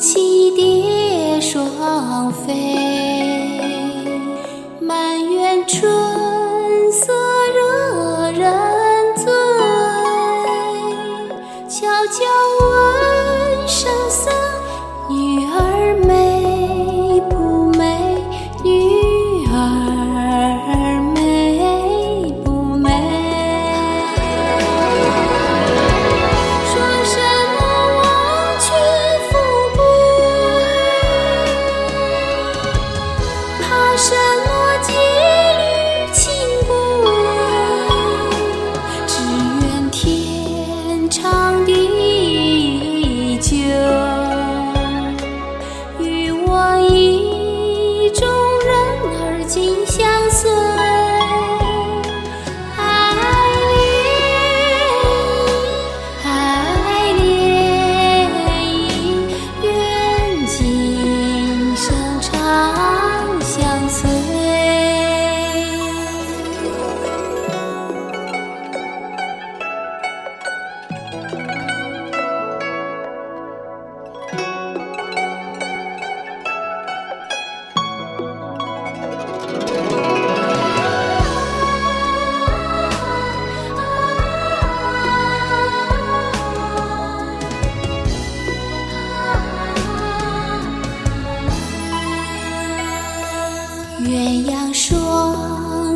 栖蝶双飞满园春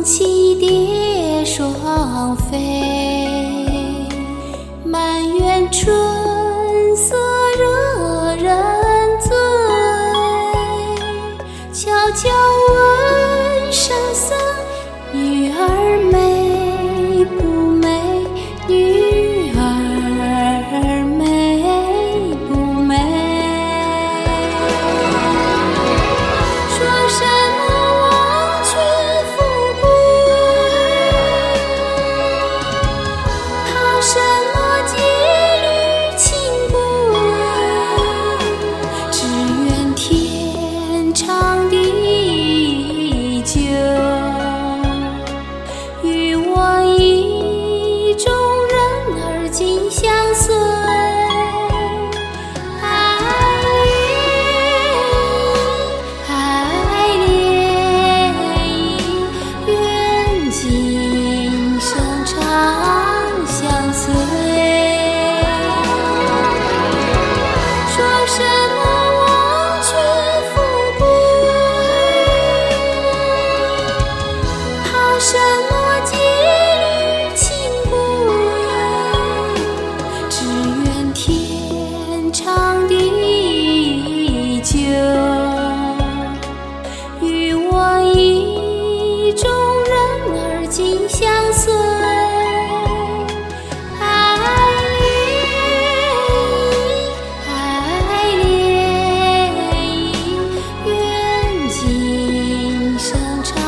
栖蝶双飞满园春 ocean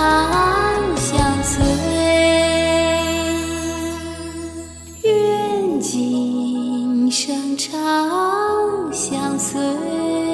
长相随。愿今生长相随。